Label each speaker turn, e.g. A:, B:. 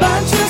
A: Bàn